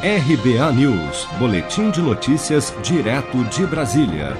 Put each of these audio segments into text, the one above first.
RBA News, Boletim de Notícias, direto de Brasília.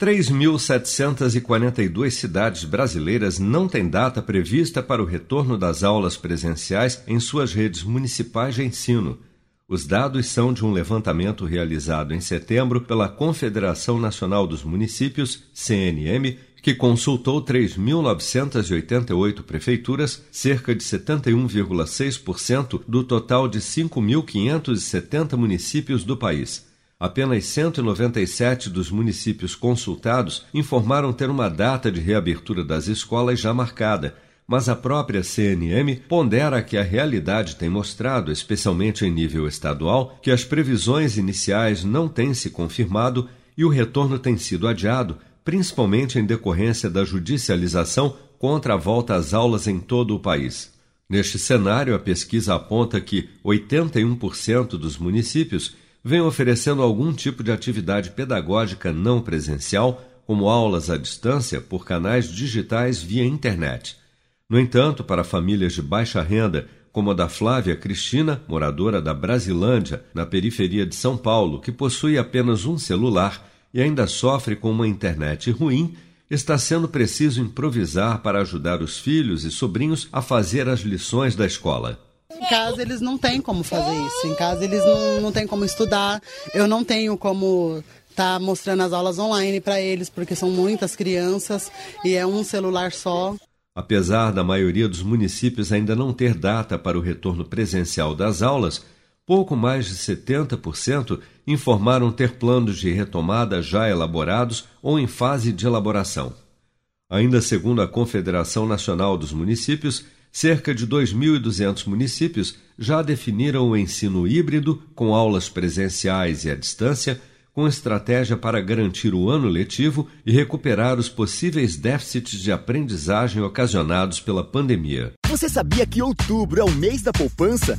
3.742 cidades brasileiras não têm data prevista para o retorno das aulas presenciais em suas redes municipais de ensino. Os dados são de um levantamento realizado em setembro pela Confederação Nacional dos Municípios, CNM, que consultou 3.988 prefeituras, cerca de 71,6% do total de 5.570 municípios do país. Apenas 197 dos municípios consultados informaram ter uma data de reabertura das escolas já marcada, mas a própria CNM pondera que a realidade tem mostrado, especialmente em nível estadual, que as previsões iniciais não têm se confirmado e o retorno tem sido adiado, principalmente em decorrência da judicialização contra a volta às aulas em todo o país. Neste cenário, a pesquisa aponta que 81% dos municípios vem oferecendo algum tipo de atividade pedagógica não presencial, como aulas à distância por canais digitais via internet. No entanto, para famílias de baixa renda, como a da Flávia Cristina, moradora da Brasilândia, na periferia de São Paulo, que possui apenas um celular e ainda sofre com uma internet ruim, está sendo preciso improvisar para ajudar os filhos e sobrinhos a fazer as lições da escola. Em casa eles não têm como fazer isso. Em casa eles não, não têm como estudar. Eu não tenho como estar tá mostrando as aulas online para eles, porque são muitas crianças e é um celular só. Apesar da maioria dos municípios ainda não ter data para o retorno presencial das aulas, pouco mais de 70% informaram ter planos de retomada já elaborados ou em fase de elaboração. Ainda segundo a Confederação Nacional dos Municípios, cerca de 2.200 municípios já definiram o ensino híbrido, com aulas presenciais e à distância, com estratégia para garantir o ano letivo e recuperar os possíveis déficits de aprendizagem ocasionados pela pandemia. Você sabia que outubro é o mês da poupança?